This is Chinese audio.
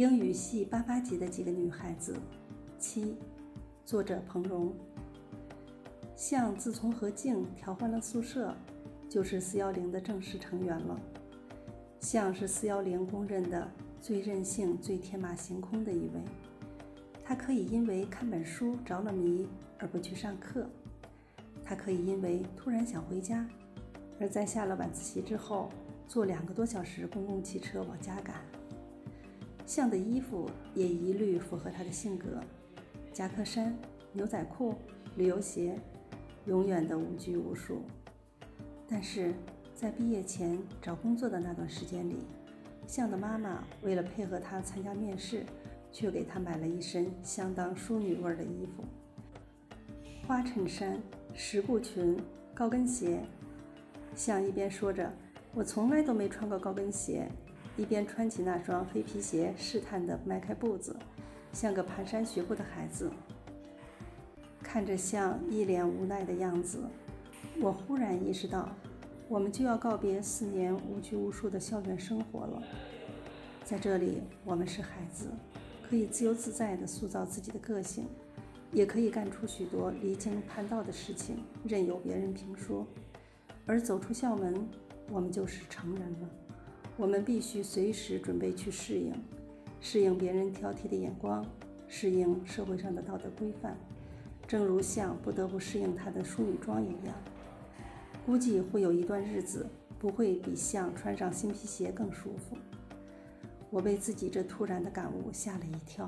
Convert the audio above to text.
英语系八八级的几个女孩子。七，作者彭荣。像自从和静调换了宿舍，就是四幺零的正式成员了。像是四幺零公认的最任性、最天马行空的一位。他可以因为看本书着了迷而不去上课，他可以因为突然想回家，而在下了晚自习之后坐两个多小时公共汽车往家赶。像的衣服也一律符合他的性格：夹克衫、牛仔裤、旅游鞋，永远的无拘无束。但是在毕业前找工作的那段时间里，像的妈妈为了配合他参加面试。却给她买了一身相当淑女味的衣服：花衬衫、十步裙、高跟鞋。像一边说着“我从来都没穿过高跟鞋”，一边穿起那双黑皮鞋，试探地迈开步子，像个蹒跚学步的孩子。看着像一脸无奈的样子，我忽然意识到，我们就要告别四年无拘无束的校园生活了。在这里，我们是孩子。可以自由自在地塑造自己的个性，也可以干出许多离经叛道的事情，任由别人评说。而走出校门，我们就是成人了。我们必须随时准备去适应，适应别人挑剔的眼光，适应社会上的道德规范。正如像不得不适应它的淑女装一样，估计会有一段日子不会比像穿上新皮鞋更舒服。我被自己这突然的感悟吓了一跳。